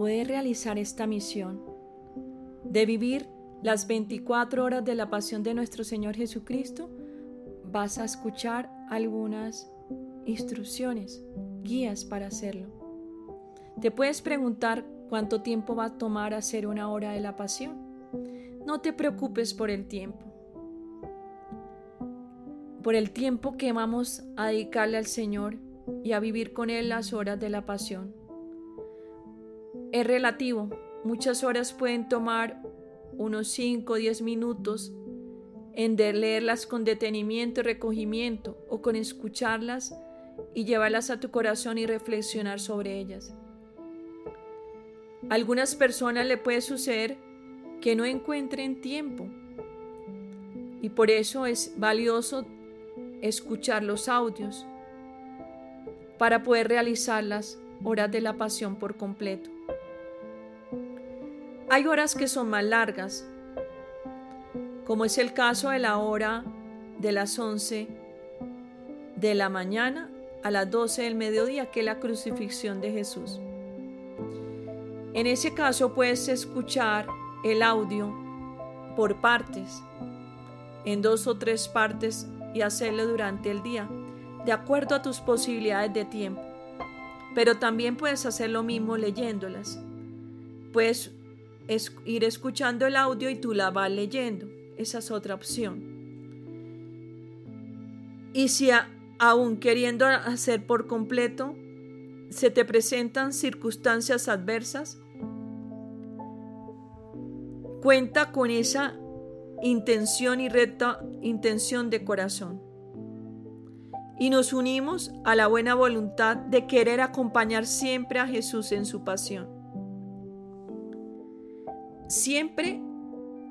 poder realizar esta misión de vivir las 24 horas de la pasión de nuestro Señor Jesucristo, vas a escuchar algunas instrucciones, guías para hacerlo. Te puedes preguntar cuánto tiempo va a tomar hacer una hora de la pasión. No te preocupes por el tiempo. Por el tiempo que vamos a dedicarle al Señor y a vivir con Él las horas de la pasión. Es relativo. Muchas horas pueden tomar unos 5 o 10 minutos en de leerlas con detenimiento y recogimiento o con escucharlas y llevarlas a tu corazón y reflexionar sobre ellas. A algunas personas le puede suceder que no encuentren tiempo y por eso es valioso escuchar los audios para poder realizar las horas de la pasión por completo. Hay horas que son más largas, como es el caso de la hora de las 11 de la mañana a las 12 del mediodía, que es la crucifixión de Jesús. En ese caso puedes escuchar el audio por partes, en dos o tres partes y hacerlo durante el día, de acuerdo a tus posibilidades de tiempo. Pero también puedes hacer lo mismo leyéndolas. Puedes ir escuchando el audio y tú la vas leyendo. Esa es otra opción. Y si aún queriendo hacer por completo, se te presentan circunstancias adversas, cuenta con esa intención y recta intención de corazón. Y nos unimos a la buena voluntad de querer acompañar siempre a Jesús en su pasión. Siempre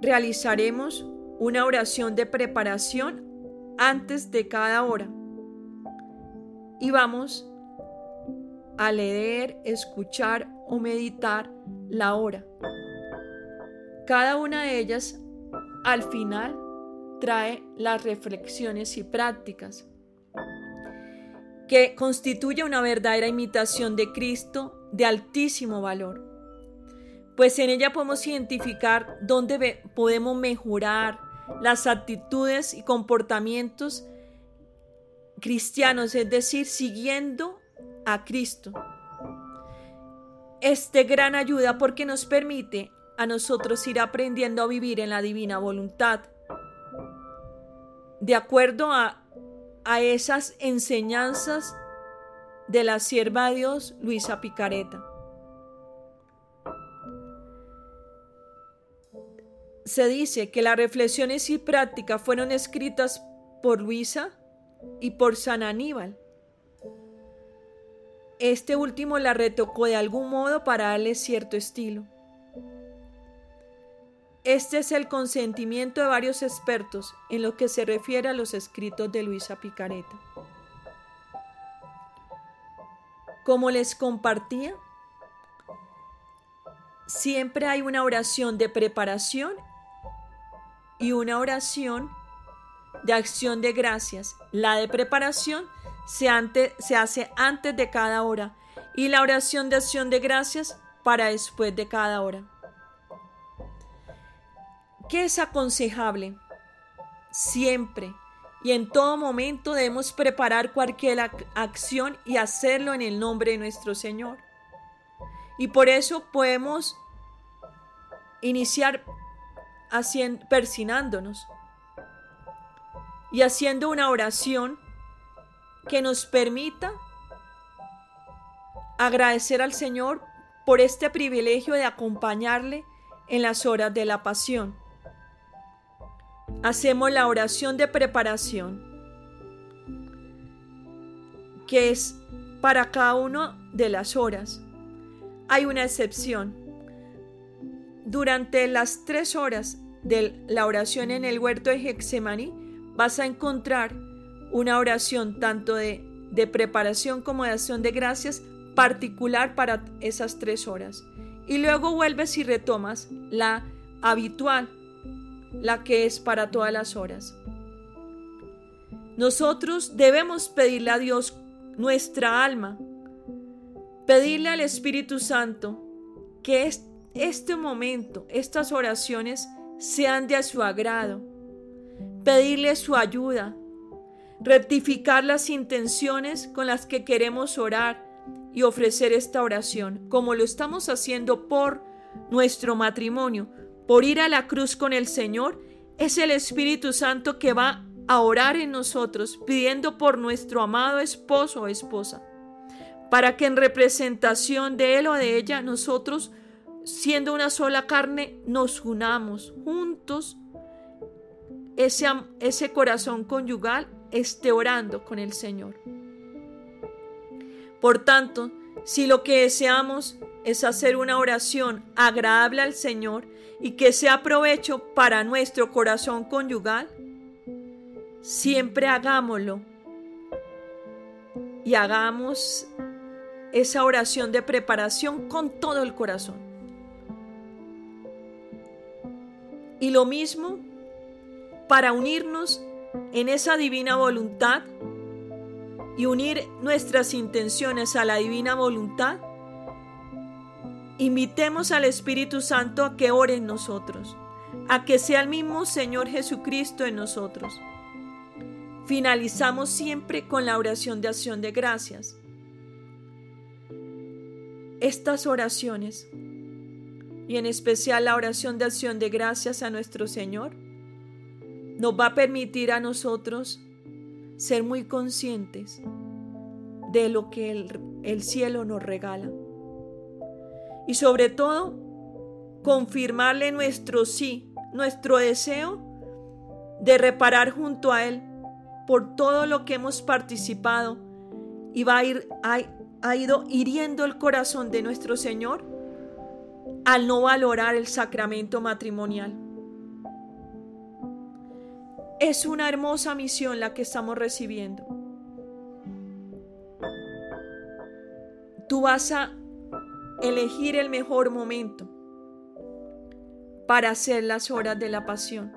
realizaremos una oración de preparación antes de cada hora. Y vamos a leer, escuchar o meditar la hora. Cada una de ellas al final trae las reflexiones y prácticas que constituye una verdadera imitación de Cristo de altísimo valor. Pues en ella podemos identificar dónde podemos mejorar las actitudes y comportamientos cristianos, es decir, siguiendo a Cristo. Este gran ayuda porque nos permite a nosotros ir aprendiendo a vivir en la divina voluntad. De acuerdo a, a esas enseñanzas de la sierva de Dios, Luisa Picareta. Se dice que las reflexiones y prácticas fueron escritas por Luisa y por San Aníbal. Este último la retocó de algún modo para darle cierto estilo. Este es el consentimiento de varios expertos en lo que se refiere a los escritos de Luisa Picareta. Como les compartía, siempre hay una oración de preparación y una oración de acción de gracias. La de preparación se, se hace antes de cada hora y la oración de acción de gracias para después de cada hora. ¿Qué es aconsejable? Siempre y en todo momento debemos preparar cualquier acción y hacerlo en el nombre de nuestro Señor. Y por eso podemos iniciar haciendo, persinándonos y haciendo una oración que nos permita agradecer al Señor por este privilegio de acompañarle en las horas de la pasión hacemos la oración de preparación, que es para cada una de las horas. Hay una excepción. Durante las tres horas de la oración en el huerto de Hexemaní, vas a encontrar una oración tanto de, de preparación como de acción de gracias particular para esas tres horas. Y luego vuelves y retomas la habitual la que es para todas las horas. Nosotros debemos pedirle a Dios nuestra alma Pedirle al Espíritu Santo que este momento, estas oraciones sean de su agrado. Pedirle su ayuda. Rectificar las intenciones con las que queremos orar y ofrecer esta oración, como lo estamos haciendo por nuestro matrimonio, por ir a la cruz con el Señor, es el Espíritu Santo que va a orar en nosotros, pidiendo por nuestro amado esposo o esposa, para que en representación de él o de ella nosotros, siendo una sola carne, nos unamos juntos, ese, ese corazón conyugal esté orando con el Señor. Por tanto, si lo que deseamos es hacer una oración agradable al Señor y que sea provecho para nuestro corazón conyugal, siempre hagámoslo y hagamos esa oración de preparación con todo el corazón. Y lo mismo para unirnos en esa divina voluntad y unir nuestras intenciones a la divina voluntad Invitemos al Espíritu Santo a que ore en nosotros, a que sea el mismo Señor Jesucristo en nosotros. Finalizamos siempre con la oración de acción de gracias. Estas oraciones, y en especial la oración de acción de gracias a nuestro Señor, nos va a permitir a nosotros ser muy conscientes de lo que el, el cielo nos regala. Y sobre todo confirmarle nuestro sí, nuestro deseo de reparar junto a Él por todo lo que hemos participado y va a ir, ha ido hiriendo el corazón de nuestro Señor al no valorar el sacramento matrimonial. Es una hermosa misión la que estamos recibiendo. Tú vas a elegir el mejor momento para hacer las horas de la pasión.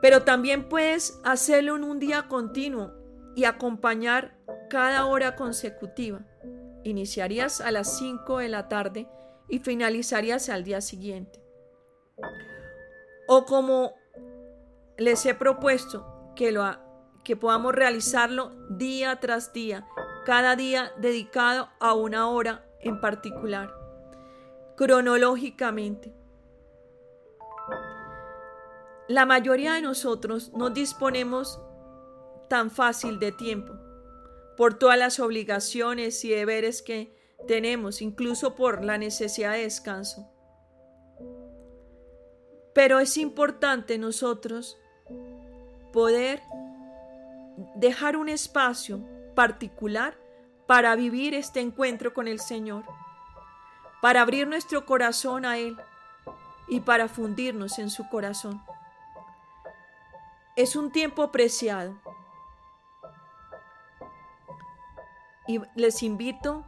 Pero también puedes hacerlo en un día continuo y acompañar cada hora consecutiva. Iniciarías a las 5 de la tarde y finalizarías al día siguiente. O como les he propuesto que, lo, que podamos realizarlo día tras día cada día dedicado a una hora en particular, cronológicamente. La mayoría de nosotros no disponemos tan fácil de tiempo por todas las obligaciones y deberes que tenemos, incluso por la necesidad de descanso. Pero es importante nosotros poder dejar un espacio particular para vivir este encuentro con el Señor, para abrir nuestro corazón a Él y para fundirnos en su corazón. Es un tiempo preciado. Y les invito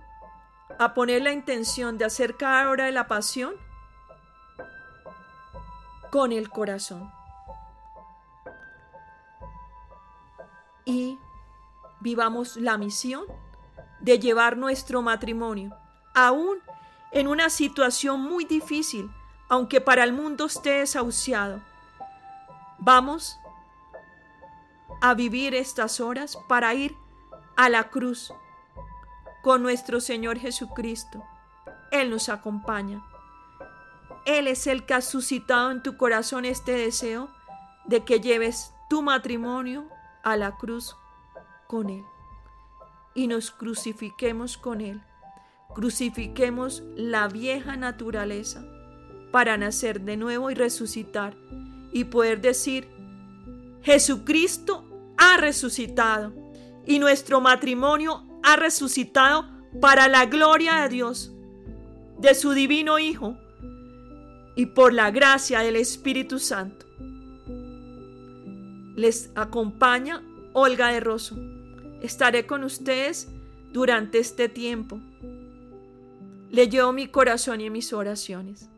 a poner la intención de hacer cada hora de la pasión con el corazón. Y vivamos la misión de llevar nuestro matrimonio, aún en una situación muy difícil, aunque para el mundo esté desahuciado. Vamos a vivir estas horas para ir a la cruz con nuestro Señor Jesucristo. Él nos acompaña. Él es el que ha suscitado en tu corazón este deseo de que lleves tu matrimonio a la cruz con Él y nos crucifiquemos con Él. Crucifiquemos la vieja naturaleza para nacer de nuevo y resucitar y poder decir, Jesucristo ha resucitado y nuestro matrimonio ha resucitado para la gloria de Dios, de su divino Hijo y por la gracia del Espíritu Santo. Les acompaña Olga de Rosso. Estaré con ustedes durante este tiempo. Le llevo mi corazón y mis oraciones.